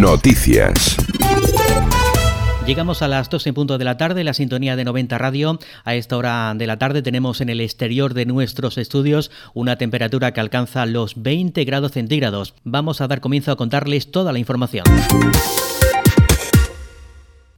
Noticias. Llegamos a las 2 en punto de la tarde, la sintonía de 90 Radio. A esta hora de la tarde tenemos en el exterior de nuestros estudios una temperatura que alcanza los 20 grados centígrados. Vamos a dar comienzo a contarles toda la información.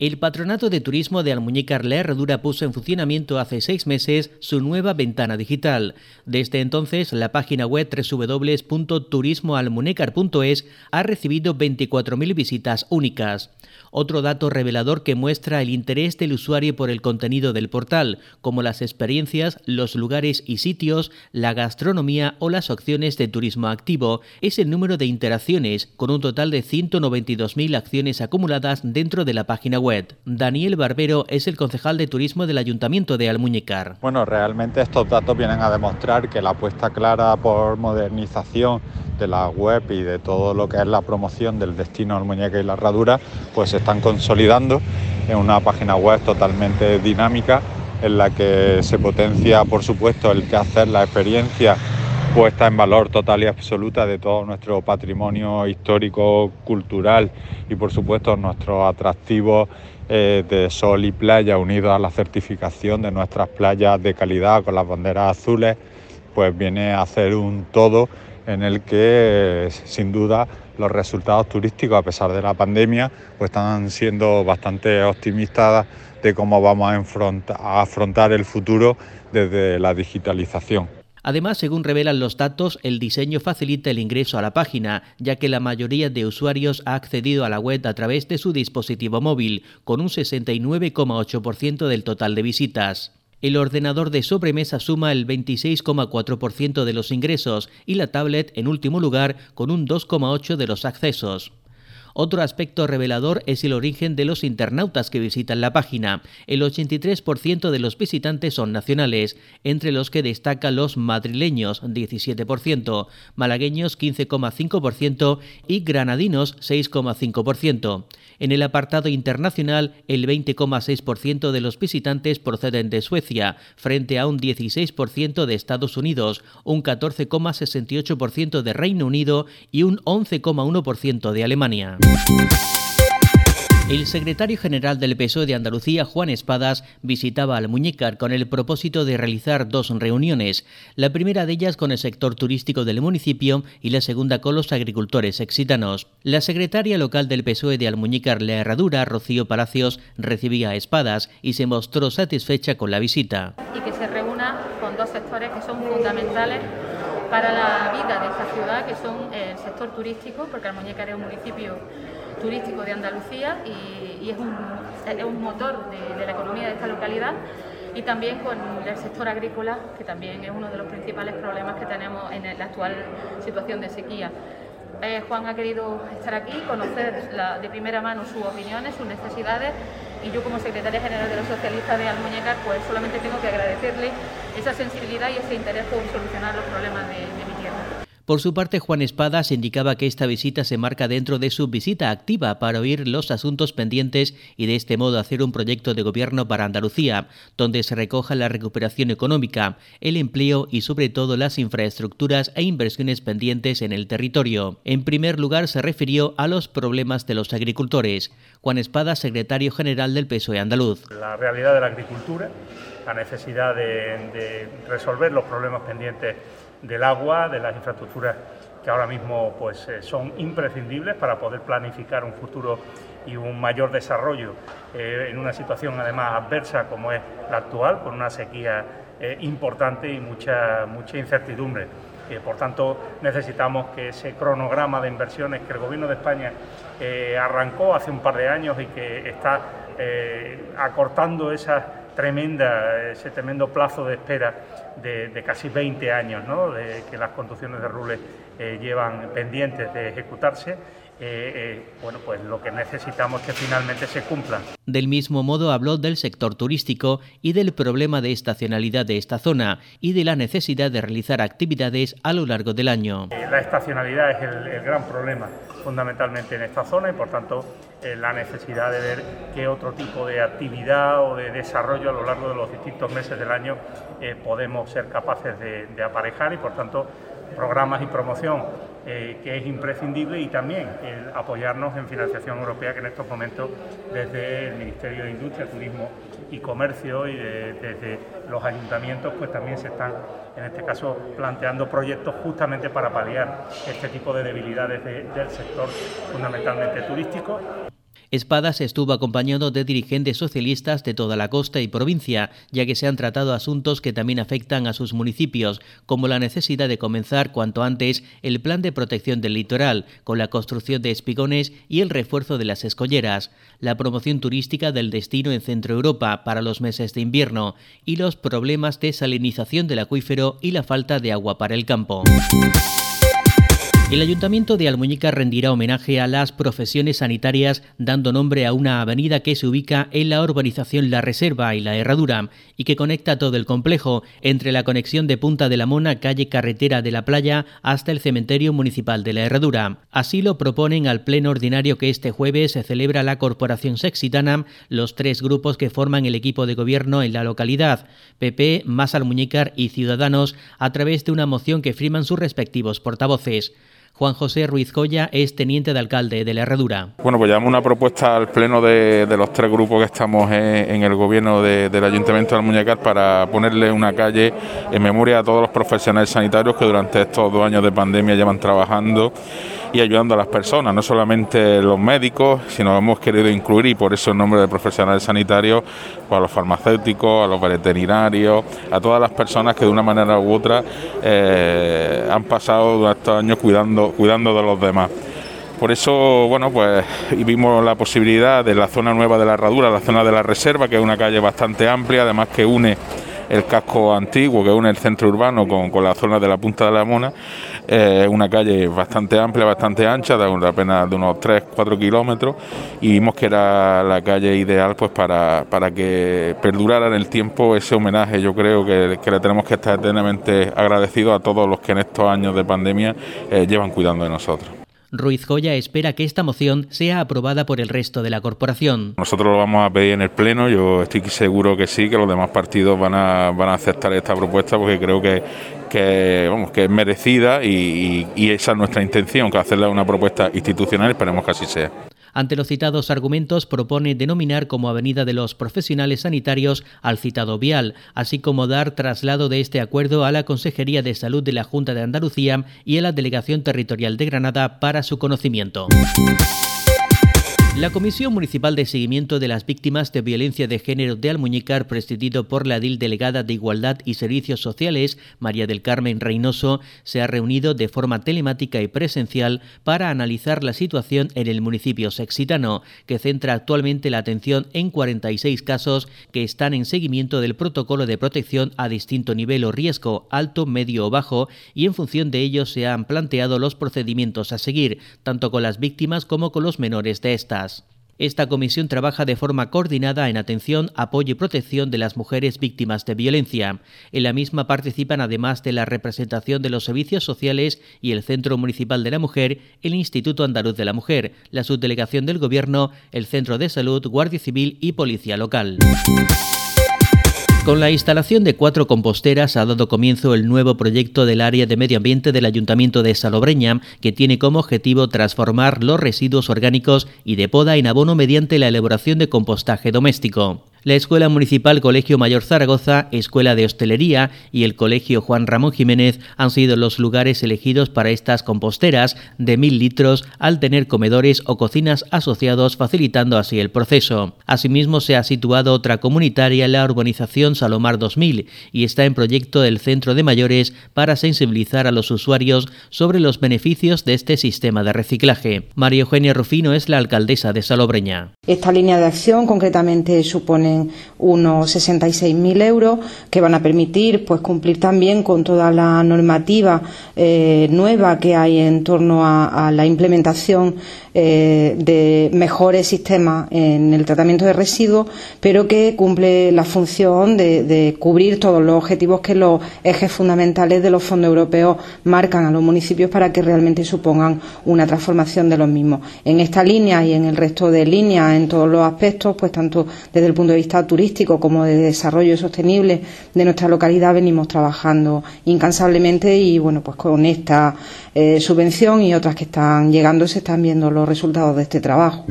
El Patronato de Turismo de Almuñécar Herradura puso en funcionamiento hace seis meses su nueva ventana digital. Desde entonces, la página web www.turismoalmunecar.es ha recibido 24.000 visitas únicas. Otro dato revelador que muestra el interés del usuario por el contenido del portal, como las experiencias, los lugares y sitios, la gastronomía o las opciones de turismo activo, es el número de interacciones, con un total de 192.000 acciones acumuladas dentro de la página web. Daniel Barbero es el concejal de turismo del Ayuntamiento de Almuñécar. Bueno, realmente estos datos vienen a demostrar que la apuesta clara por modernización de la web y de todo lo que es la promoción del destino Almuñeca y la Herradura, pues se están consolidando en una página web totalmente dinámica en la que se potencia, por supuesto, el que hacer la experiencia puesta en valor total y absoluta de todo nuestro patrimonio histórico, cultural y por supuesto nuestros atractivos eh, de sol y playa unidos a la certificación de nuestras playas de calidad con las banderas azules, pues viene a hacer un todo en el que sin duda los resultados turísticos a pesar de la pandemia pues están siendo bastante optimistas de cómo vamos a, afrontar el futuro desde la digitalización. Además, según revelan los datos, el diseño facilita el ingreso a la página, ya que la mayoría de usuarios ha accedido a la web a través de su dispositivo móvil, con un 69,8% del total de visitas. El ordenador de sobremesa suma el 26,4% de los ingresos y la tablet en último lugar con un 2,8% de los accesos. Otro aspecto revelador es el origen de los internautas que visitan la página. El 83% de los visitantes son nacionales, entre los que destacan los madrileños 17%, malagueños 15,5% y granadinos 6,5%. En el apartado internacional, el 20,6% de los visitantes proceden de Suecia, frente a un 16% de Estados Unidos, un 14,68% de Reino Unido y un 11,1% de Alemania. El secretario general del PSOE de Andalucía, Juan Espadas, visitaba al Muñecar con el propósito de realizar dos reuniones, la primera de ellas con el sector turístico del municipio y la segunda con los agricultores exitanos. La secretaria local del PSOE de Almuñécar La Herradura, Rocío Palacios, recibía a Espadas y se mostró satisfecha con la visita. Y que se reúna con dos sectores que son fundamentales para la vida de esta ciudad, que son sector turístico, porque Almuñécar es un municipio turístico de Andalucía y, es, un, motor de, la economía de esta localidad y también con el sector agrícola, que también es uno de los principales problemas que tenemos en la actual situación de sequía. Eh, Juan ha querido estar aquí, conocer de primera mano sus opiniones, sus necesidades y yo como secretaria general de los socialistas de Almuñécar pues solamente tengo que agradecerle esa sensibilidad y ese interés por solucionar los problemas de, de. Por su parte, Juan Espadas indicaba que esta visita se marca dentro de su visita activa para oír los asuntos pendientes y de este modo hacer un proyecto de gobierno para Andalucía, donde se recoja la recuperación económica, el empleo y sobre todo las infraestructuras e inversiones pendientes en el territorio. En primer lugar, se refirió a los problemas de los agricultores. Juan Espadas, secretario general del PSOE andaluz. La realidad de la agricultura, la necesidad de, de resolver los problemas pendientes del agua, de las infraestructuras que ahora mismo pues, eh, son imprescindibles para poder planificar un futuro y un mayor desarrollo eh, en una situación además adversa como es la actual, con una sequía eh, importante y mucha, mucha incertidumbre. por tanto, necesitamos que ese cronograma de inversiones que el Gobierno de España arrancó hace un par de años y que está acortando esas tremenda, ese tremendo plazo de espera de, casi 20 años ¿no? de que las construcciones de Rules eh, llevan pendientes de ejecutarse. Eh, eh, bueno, pues lo que necesitamos es que finalmente se cumplan. Del mismo modo habló del sector turístico y del problema de estacionalidad de esta zona y de la necesidad de realizar actividades a lo largo del año. la estacionalidad es el gran problema fundamentalmente en esta zona y por tanto eh, la necesidad de ver qué otro tipo de actividad o de desarrollo a lo largo de los distintos meses del año eh, podemos ser capaces de, aparejar y por tanto programas y promoción eh, que es imprescindible y también apoyarnos en financiación europea que en estos momentos desde el Ministerio de Industria, Turismo y Comercio y desde los ayuntamientos pues también se están en este caso planteando proyectos justamente para paliar este tipo de debilidades del sector fundamentalmente turístico Espadas estuvo acompañado de dirigentes socialistas de toda la costa y provincia, ya que se han tratado asuntos que también afectan a sus municipios, como la necesidad de comenzar cuanto antes el plan de protección del litoral, con la construcción de espigones y el refuerzo de las escolleras, la promoción turística del destino en Centro Europa para los meses de invierno y los problemas de salinización del acuífero y la falta de agua para el campo. El Ayuntamiento de Almuñica rendirá homenaje a las profesiones sanitarias dando nombre a una avenida que se ubica en la urbanización La Reserva y La Herradura y que conecta todo el complejo entre la conexión de Punta de la Mona, calle Carretera de la Playa, hasta el cementerio municipal de La Herradura. Así lo proponen al pleno ordinario que este jueves se celebra la Corporación Sexitana, los tres grupos que forman el equipo de gobierno en la localidad, PP, Más Almuñícar y Ciudadanos, a través de una moción que firman sus respectivos portavoces. Juan José Ruiz Coya es teniente de alcalde de la Herradura. Bueno, pues llevamos una propuesta al pleno de, los tres grupos que estamos en, el gobierno del Ayuntamiento de Almuñecar para ponerle una calle en memoria a todos los profesionales sanitarios que durante estos dos años de pandemia llevan trabajando y ayudando a las personas, no solamente los médicos, sino hemos querido incluir, y por eso el nombre de profesionales sanitarios, pues a los farmacéuticos, a los veterinarios, a todas las personas que de una manera u otra eh, han pasado durante estos años cuidando, cuidando de los demás. Por eso, bueno, pues vimos la posibilidad de la zona nueva de la herradura, la zona de la reserva, que es una calle bastante amplia, además que une el casco antiguo que une el centro urbano con, la zona de la Punta de la Mona. Es una calle bastante amplia, bastante ancha, de apenas de unos 3-4 kilómetros y vimos que era la calle ideal pues para, para que perdurara en el tiempo ese homenaje. Yo creo que, le tenemos que estar eternamente agradecidos a todos los que en estos años de pandemia eh, llevan cuidando de nosotros. Ruiz Joya espera que esta moción sea aprobada por el resto de la corporación. Nosotros lo vamos a pedir en el Pleno, yo estoy seguro que sí, que los demás partidos van a, van a aceptar esta propuesta porque creo que, que, vamos, que es merecida y, y, esa es nuestra intención, que hacerle una propuesta institucional, esperemos que así sea. Ante los citados argumentos, propone denominar como Avenida de los Profesionales Sanitarios al citado vial, así como dar traslado de este acuerdo a la Consejería de Salud de la Junta de Andalucía y a la Delegación Territorial de Granada para su conocimiento. La Comisión Municipal de Seguimiento de las Víctimas de Violencia de Género de Almuñicar, presidido por la DIL Delegada de Igualdad y Servicios Sociales, María del Carmen Reynoso, se ha reunido de forma telemática y presencial para analizar la situación en el municipio sexitano, que centra actualmente la atención en 46 casos que están en seguimiento del protocolo de protección a distinto nivel o riesgo, alto, medio o bajo, y en función de ello se han planteado los procedimientos a seguir, tanto con las víctimas como con los menores de Esta comisión trabaja de forma coordinada en atención, apoyo y protección de las mujeres víctimas de violencia. En la misma participan, además de la representación de los servicios sociales y el Centro Municipal de la Mujer, el Instituto Andaluz de la Mujer, la Subdelegación del Gobierno, el Centro de Salud, Guardia Civil y Policía Local. Con la instalación de cuatro composteras ha dado comienzo el nuevo proyecto del área de medio ambiente del Ayuntamiento de Salobreña, que tiene como objetivo transformar los residuos orgánicos y de poda en abono mediante la elaboración de compostaje doméstico. La Escuela Municipal Colegio Mayor Zaragoza, Escuela de Hostelería y el Colegio Juan Ramón Jiménez han sido los lugares elegidos para estas composteras de mil litros al tener comedores o cocinas asociados facilitando así el proceso. Asimismo se ha situado otra comunitaria en la urbanización Salomar 2000 y está en proyecto del Centro de Mayores para sensibilizar a los usuarios sobre los beneficios de este sistema de reciclaje. María Eugenia Rufino es la alcaldesa de Salobreña. Esta línea de acción concretamente supone unos 66.000 euros que van a permitir pues cumplir también con toda la normativa eh, nueva que hay en torno a, la implementación eh, de mejores sistemas en el tratamiento de residuos, pero que cumple la función de, de cubrir todos los objetivos que los ejes fundamentales de los fondos europeos marcan a los municipios para que realmente supongan una transformación de los mismos. En esta línea y en el resto de líneas, en todos los aspectos, pues tanto desde el punto de vista turístico como de desarrollo sostenible de nuestra localidad venimos trabajando incansablemente y bueno, pues con esta eh, subvención y otras que están llegando se están viendo los resultados de este trabajo.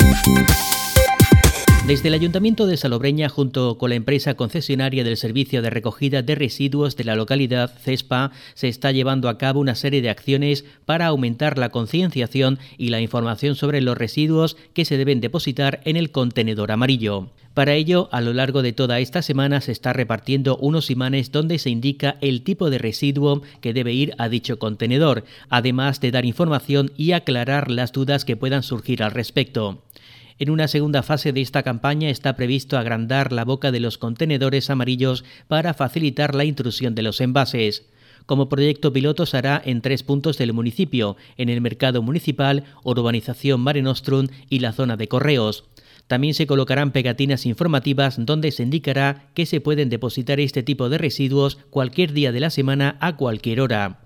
Desde el Ayuntamiento de Salobreña, junto con la empresa concesionaria del Servicio de Recogida de Residuos de la localidad, CESPA, se está llevando a cabo una serie de acciones para aumentar la concienciación y la información sobre los residuos que se deben depositar en el contenedor amarillo. Para ello, a lo largo de toda esta semana se está repartiendo unos imanes donde se indica el tipo de residuo que debe ir a dicho contenedor, además de dar información y aclarar las dudas que puedan surgir al respecto. En una segunda fase de esta campaña está previsto agrandar la boca de los contenedores amarillos para facilitar la intrusión de los envases. Como proyecto piloto se hará en tres puntos del municipio, en el mercado municipal, urbanización Mare Nostrum y la zona de correos. También se colocarán pegatinas informativas donde se indicará que se pueden depositar este tipo de residuos cualquier día de la semana a cualquier hora.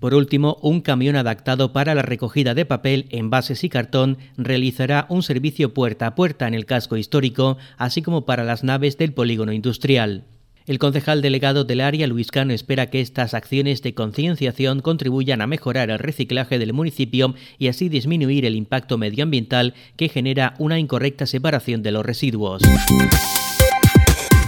Por último, un camión adaptado para la recogida de papel, envases y cartón realizará un servicio puerta a puerta en el casco histórico, así como para las naves del polígono industrial. El concejal delegado del área, Luis Cano, espera que estas acciones de concienciación contribuyan a mejorar el reciclaje del municipio y así disminuir el impacto medioambiental que genera una incorrecta separación de los residuos.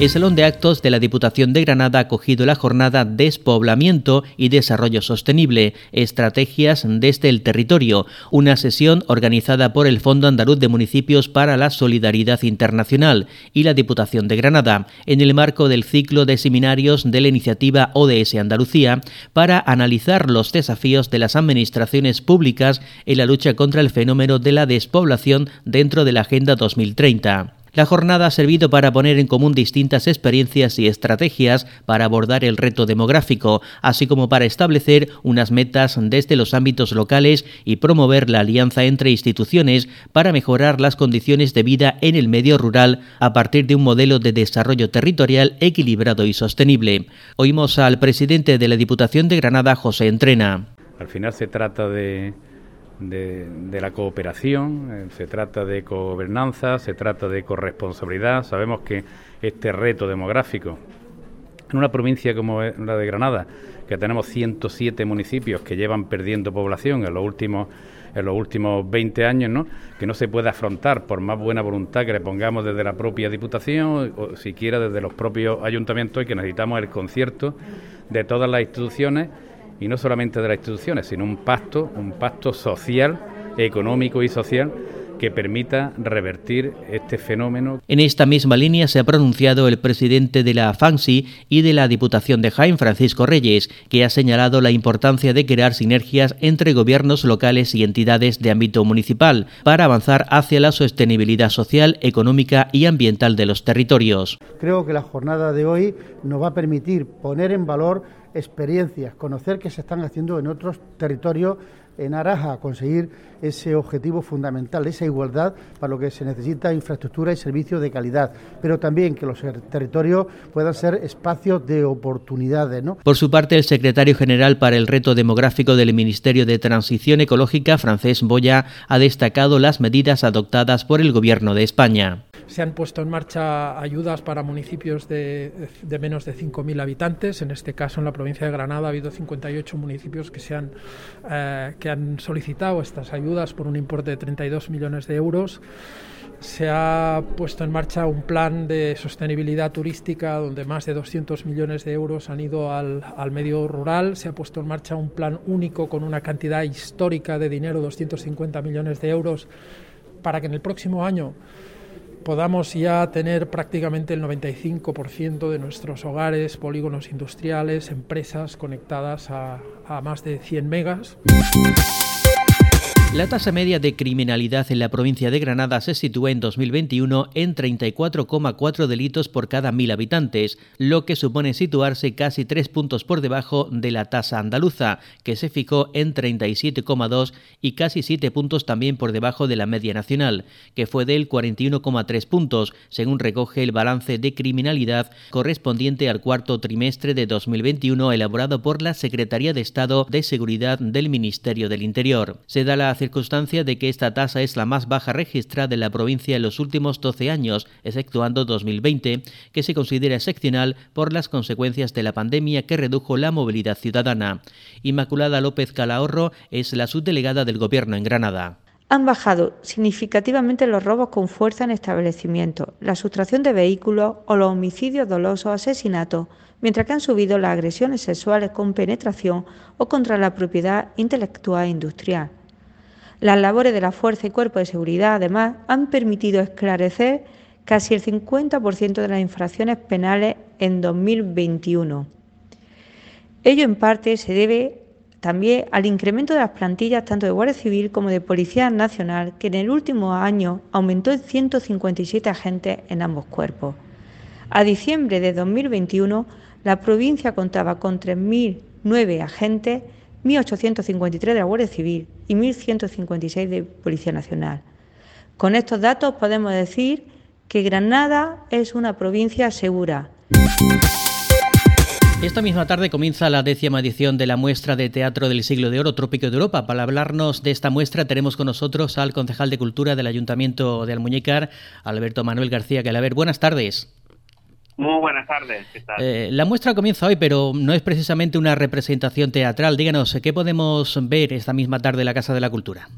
El Salón de Actos de la Diputación de Granada ha acogido la jornada Despoblamiento y Desarrollo Sostenible, Estrategias desde el Territorio, una sesión organizada por el Fondo Andaluz de Municipios para la Solidaridad Internacional y la Diputación de Granada, en el marco del ciclo de seminarios de la iniciativa ODS Andalucía, para analizar los desafíos de las administraciones públicas en la lucha contra el fenómeno de la despoblación dentro de la Agenda 2030. La jornada ha servido para poner en común distintas experiencias y estrategias para abordar el reto demográfico, así como para establecer unas metas desde los ámbitos locales y promover la alianza entre instituciones para mejorar las condiciones de vida en el medio rural a partir de un modelo de desarrollo territorial equilibrado y sostenible. Oímos al presidente de la Diputación de Granada, José Entrena. Al final se trata de de, la cooperación, eh, se trata de gobernanza, se trata de corresponsabilidad. Sabemos que este reto demográfico, en una provincia como la de Granada, que tenemos 107 municipios que llevan perdiendo población en los últimos en los últimos 20 años, ¿no? que no se puede afrontar por más buena voluntad que le pongamos desde la propia Diputación o siquiera desde los propios ayuntamientos y que necesitamos el concierto de todas las instituciones y no solamente de las instituciones, sino un pacto, un pacto social, económico y social que permita revertir este fenómeno. En esta misma línea se ha pronunciado el presidente de la FANSI y de la Diputación de Jaén, Francisco Reyes, que ha señalado la importancia de crear sinergias entre gobiernos locales y entidades de ámbito municipal para avanzar hacia la sostenibilidad social, económica y ambiental de los territorios. Creo que la jornada de hoy nos va a permitir poner en valor experiencias, conocer qué se están haciendo en otros territorios en aras a conseguir ese objetivo fundamental, esa igualdad para lo que se necesita infraestructura y servicios de calidad, pero también que los territorios puedan ser espacios de oportunidades. ¿no? Por su parte, el secretario general para el reto demográfico del Ministerio de Transición Ecológica, Francés Boya, ha destacado las medidas adoptadas por el Gobierno de España. Se han puesto en marcha ayudas para municipios de, menos de 5.000 habitantes. En este caso, en la provincia de Granada, ha habido 58 municipios que, se han, eh, que han solicitado estas ayudas por un importe de 32 millones de euros. Se ha puesto en marcha un plan de sostenibilidad turística donde más de 200 millones de euros han ido al, al, medio rural. Se ha puesto en marcha un plan único con una cantidad histórica de dinero, 250 millones de euros, para que en el próximo año podamos ya tener prácticamente el 95% de nuestros hogares, polígonos industriales, empresas conectadas a, a más de 100 megas. La tasa media de criminalidad en la provincia de Granada se sitúa en 2021 en 34,4 delitos por cada mil habitantes, lo que supone situarse casi tres puntos por debajo de la tasa andaluza, que se fijó en 37,2 y casi siete puntos también por debajo de la media nacional, que fue del 41,3 puntos, según recoge el balance de criminalidad correspondiente al cuarto trimestre de 2021 elaborado por la Secretaría de Estado de Seguridad del Ministerio del Interior. Se da la circunstancia de que esta tasa es la más baja registrada en la provincia en los últimos 12 años, exceptuando 2020, que se considera excepcional por las consecuencias de la pandemia que redujo la movilidad ciudadana. Inmaculada López Calahorro es la subdelegada del Gobierno en Granada han bajado significativamente los robos con fuerza en establecimientos, la sustracción de vehículos o los homicidios dolosos o asesinatos, mientras que han subido las agresiones sexuales con penetración o contra la propiedad intelectual e industrial. Las labores de la Fuerza y Cuerpo de Seguridad, además, han permitido esclarecer casi el 50% de las infracciones penales en 2021. Ello en parte se debe también al incremento de las plantillas tanto de Guardia Civil como de Policía Nacional, que en el último año aumentó en 157 agentes en ambos cuerpos. A diciembre de 2021, la provincia contaba con 3.009 agentes, 1.853 de la Guardia Civil y 1.156 de Policía Nacional. Con estos datos podemos decir que Granada es una provincia segura. Esta misma tarde comienza la décima edición de la muestra de teatro del siglo de oro Trópico de Europa. Para hablarnos de esta muestra tenemos con nosotros al concejal de Cultura del Ayuntamiento de Almuñécar, Alberto Manuel García Galaver. Buenas tardes. Muy buenas tardes. Eh, la muestra comienza hoy, pero no es precisamente una representación teatral. Díganos, ¿qué podemos ver esta misma tarde en la Casa de la Cultura?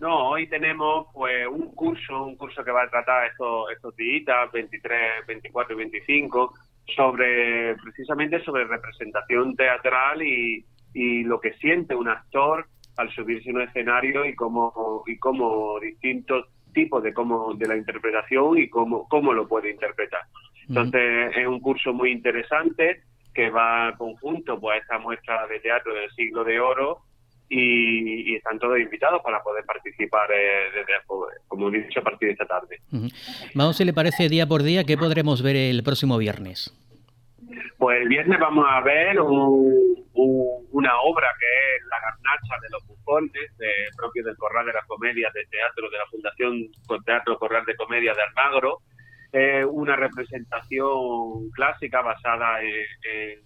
No, hoy tenemos pues un curso, un curso que va a tratar estos, estos días, 23, 24 y 25, sobre precisamente sobre representación teatral y, y lo que siente un actor al subirse a un escenario y cómo y cómo distintos tipos de cómo de la interpretación y cómo cómo lo puede interpretar. Entonces es un curso muy interesante que va conjunto pues a esta muestra de teatro del siglo de oro y, están todos invitados para poder participar, eh, desde, como he dicho, a partir de esta tarde. Vamos, si le parece, día por día, ¿qué podremos ver el próximo viernes? Pues el viernes vamos a ver una obra que es La garnacha de los bufones, de, propio del Corral de las Comedias de Teatro de la Fundación Teatro Corral de Comedia de Almagro. Es una representación clásica basada en,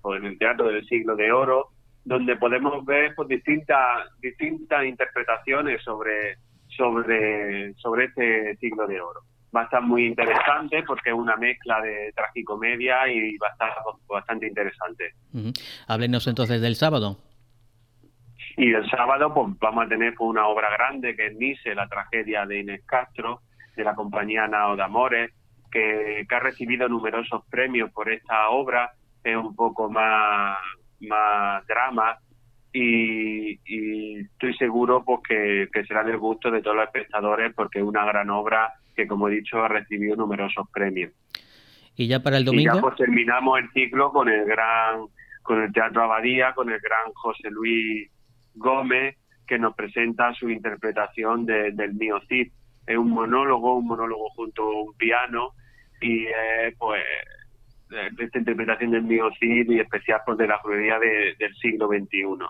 pues, en el teatro del siglo de oro, donde podemos ver pues, distintas distintas interpretaciones sobre sobre sobre este siglo de oro va a estar muy interesante porque es una mezcla de tragicomedia y va a estar bastante interesante. Háblenos entonces del sábado. Y el sábado pues vamos a tener pues, una obra grande que es Nice, la tragedia de Inés Castro, de la compañía Nao de Amores, que, que ha recibido numerosos premios por esta obra, es un poco más, más drama, y, estoy seguro pues que, que, será del gusto de todos los espectadores porque es una gran obra que, como he dicho, ha recibido numerosos premios. ¿Y ya para el domingo? Y ya pues terminamos el ciclo con el gran, con el Teatro Abadía, con el gran José Luis Gómez, que nos presenta su interpretación del Mío Cid. Es un monólogo, un monólogo junto a un piano, y pues esta interpretación del Mío Cid y especial pues, de la juguería del siglo XXI.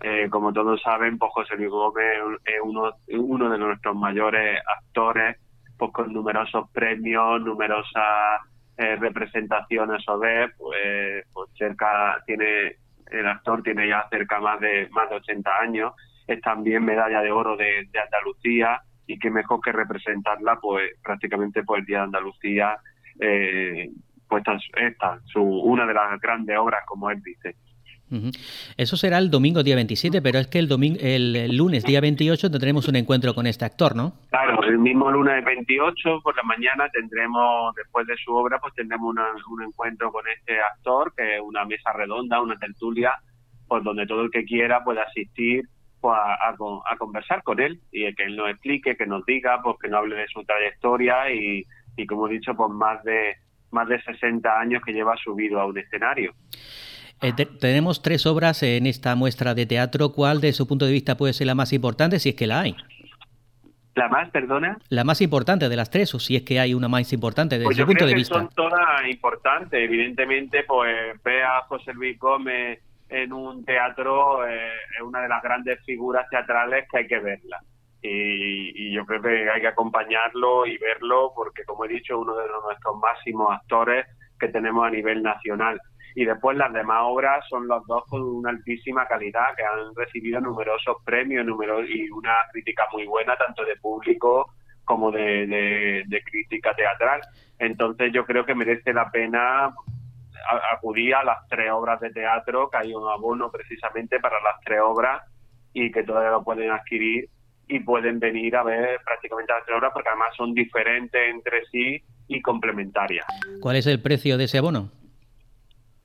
Eh, como todos saben, pues José Luis Gómez es uno, uno de nuestros mayores actores pues con numerosos premios, numerosas eh, representaciones a ver, pues, pues cerca tiene el actor tiene ya cerca más de más de 80 años, es también medalla de oro de, Andalucía y qué mejor que representarla pues prácticamente por el Día de Andalucía eh, pues esta, su, una de las grandes obras como él dice. Eso será el domingo día 27, pero es que el, domingo, el, lunes día 28 tendremos un encuentro con este actor, ¿no? Claro, el mismo lunes 28 por la mañana tendremos, después de su obra, pues tendremos un encuentro con este actor, que es una mesa redonda, una tertulia, pues donde todo el que quiera puede asistir pues, a, a, conversar con él y que él nos explique, que nos diga, pues que nos hable de su trayectoria y, y como he dicho, pues más de más de 60 años que lleva subido a un escenario. Eh, tenemos tres obras en esta muestra de teatro. ¿Cuál, de su punto de vista, puede ser la más importante, si es que la hay? ¿La más, perdona? La más importante de las tres, o si es que hay una más importante desde pues su punto de vista. Son todas importantes. Evidentemente, pues ve a José Luis Gómez en un teatro, eh, es una de las grandes figuras teatrales que hay que verla. Y, y, yo creo que hay que acompañarlo y verlo porque, como he dicho, uno de nuestros máximos actores que tenemos a nivel nacional y después las demás obras son los dos con una altísima calidad que han recibido numerosos premios numerosos y una crítica muy buena tanto de público como de, crítica teatral. Entonces yo creo que merece la pena acudir a las tres obras de teatro, que hay un abono precisamente para las tres obras y que todavía lo pueden adquirir y pueden venir a ver prácticamente las tres obras porque además son diferentes entre sí y complementarias. ¿Cuál es el precio de ese abono?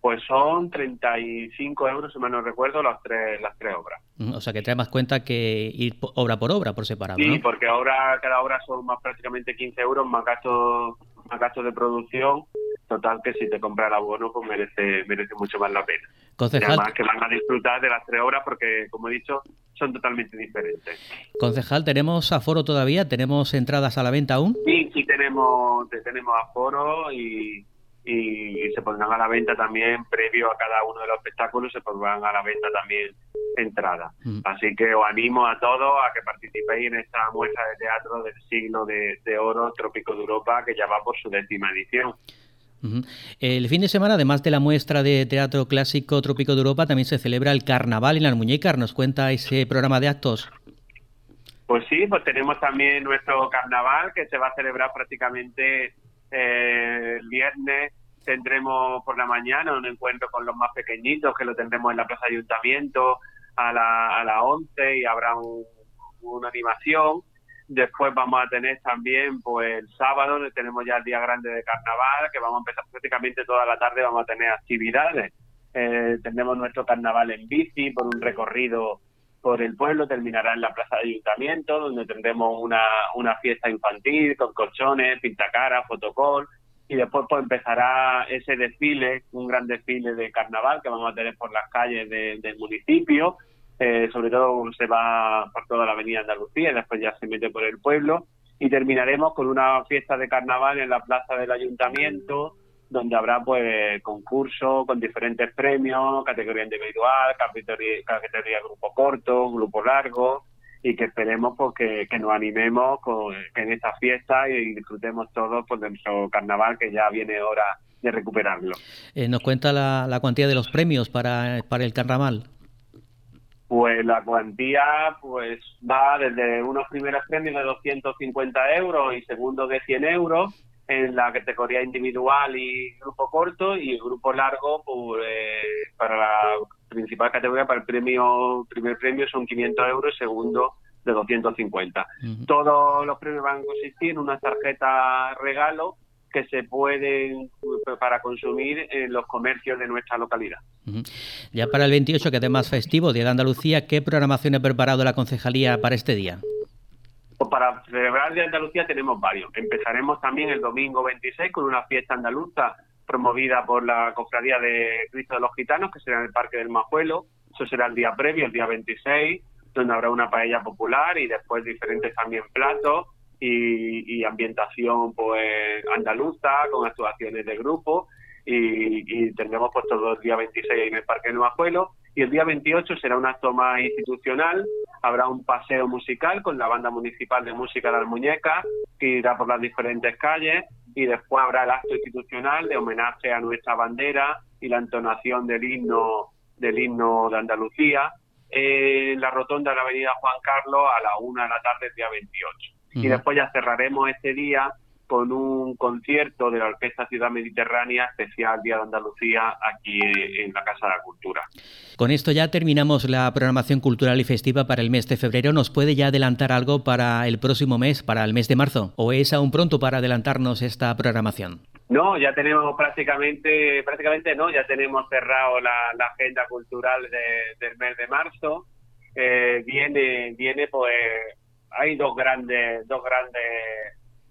Pues son 35 euros, si mal no recuerdo, las tres, las tres obras. O sea que trae más cuenta que ir obra por obra, por separado. Sí, porque ahora cada obra son más prácticamente 15 euros más gastos, más gastos de producción. Total que si te compras el abono, pues merece, merece mucho más la pena. Concejal... además que van a disfrutar de las tres obras porque, como he dicho, son totalmente diferentes. Concejal, ¿tenemos aforo todavía? ¿Tenemos entradas a la venta aún? Sí, sí tenemos, tenemos aforo y y, se pondrán a la venta también, previo a cada uno de los espectáculos, se pondrán a la venta también entradas. Mm. Así que os animo a todos a que participéis en esta muestra de teatro del siglo de, oro Trópico de Europa, que ya va por su décima edición. El fin de semana, además de la muestra de teatro clásico Trópico de Europa, también se celebra el Carnaval en las Muñecas. ¿Nos cuenta ese programa de actos? Pues sí, pues tenemos también nuestro carnaval que se va a celebrar prácticamente eh, el viernes tendremos por la mañana un encuentro con los más pequeñitos, que lo tendremos en la Plaza Ayuntamiento a, la, a las 11 y habrá una animación. Después vamos a tener también, pues el sábado, tenemos ya el día grande de carnaval, que vamos a empezar prácticamente toda la tarde, vamos a tener actividades. Eh, tendremos nuestro carnaval en bici por un recorrido por el pueblo, terminará en la Plaza de Ayuntamiento, donde tendremos una, una fiesta infantil con colchones, pintacaras, fotocol, y después pues empezará ese desfile, un gran desfile de carnaval que vamos a tener por las calles del municipio, eh, sobre todo se va por toda la avenida Andalucía y después ya se mete por el pueblo, y terminaremos con una fiesta de carnaval en la Plaza del Ayuntamiento, donde habrá pues concursos con diferentes premios, categoría individual, categoría, grupo corto, grupo largo, y que esperemos pues, que, nos animemos con, en esta fiesta y disfrutemos todos pues, de nuestro carnaval que ya viene hora de recuperarlo. Eh, ¿Nos cuenta la, la, cuantía de los premios para, para el carnaval? Pues la cuantía pues va desde unos primeros premios de 250 euros y segundos de 100 euros en la categoría individual y grupo corto y el grupo largo pues, eh, para la principal categoría para el premio primer premio son 500 euros segundo de 250 todos los premios van a consistir en una tarjeta regalo que se pueden para consumir en los comercios de nuestra localidad. Ya para el 28, que además festivo, Día de Andalucía, ¿qué programación ha preparado la concejalía para este día? Pues para celebrar el Día de Andalucía tenemos varios. Empezaremos también el domingo 26 con una fiesta andaluza promovida por la Cofradía de Cristo de los Gitanos, que será en el Parque del Majuelo. Eso será el día previo, el día 26, donde habrá una paella popular y después diferentes también platos y, ambientación pues andaluza con actuaciones de grupo. Y, tendremos pues todo el día 26 en el Parque del Majuelo y el día 28 será un acto más institucional, habrá un paseo musical con la banda municipal de música de las muñecas que irá por las diferentes calles. Y después habrá el acto institucional de homenaje a nuestra bandera y la entonación del himno del himno de Andalucía en la rotonda de la avenida Juan Carlos a la una de la tarde el día 28. Y después ya cerraremos este día con un concierto de la Orquesta Ciudad Mediterránea especial Día de Andalucía aquí en la Casa de la Cultura. Con esto ya terminamos la programación cultural y festiva para el mes de febrero. ¿Nos puede ya adelantar algo para el próximo mes, para el mes de marzo? ¿O es aún pronto para adelantarnos esta programación? No, ya tenemos prácticamente, prácticamente no, ya tenemos cerrado la, agenda cultural del mes de marzo. Eh, viene, viene pues, hay dos grandes, dos grandes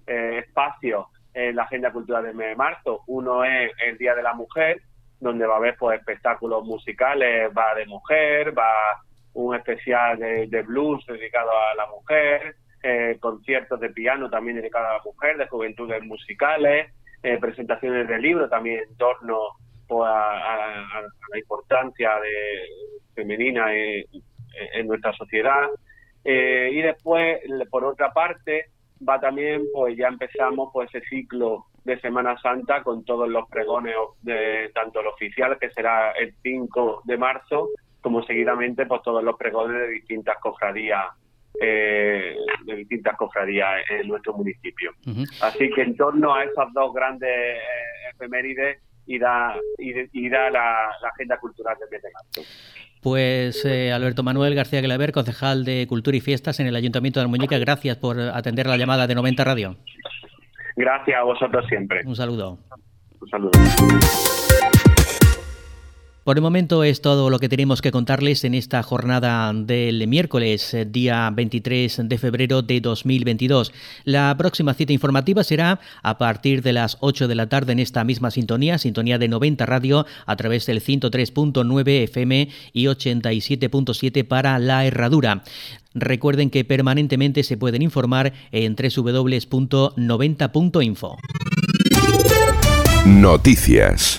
eh, espacios en la agenda cultural del mes de marzo. Uno es el Día de la Mujer, donde va a haber pues, espectáculos musicales, va de mujer, va un especial de, blues dedicado a la mujer, eh, conciertos de piano también dedicados a la mujer, de juventudes musicales, eh, presentaciones de libros también en torno pues, a, la importancia de, femenina en, en nuestra sociedad. Y después, por otra parte, va también, pues ya empezamos pues ese ciclo de Semana Santa con todos los pregones de tanto el oficial que será el 5 de marzo como seguidamente pues todos los pregones de distintas cofradías eh, de distintas cofradías en nuestro municipio. Así que en torno a esas dos grandes eh, efemérides irá, irá la, agenda cultural del mes de marzo. Pues eh, Alberto Manuel García Glaver, concejal de Cultura y Fiestas en el Ayuntamiento de Almuñeca, gracias por atender la llamada de 90 Radio. Gracias a vosotros siempre. Un saludo. Un saludo. Por el momento es todo lo que tenemos que contarles en esta jornada del miércoles, eh, día 23 de febrero de 2022. La próxima cita informativa será a partir de las 8 de la tarde en esta misma sintonía, sintonía de 90 radio, a través del 103.9 FM y 87.7 para la herradura. Recuerden que permanentemente se pueden informar en www.90.info. Noticias.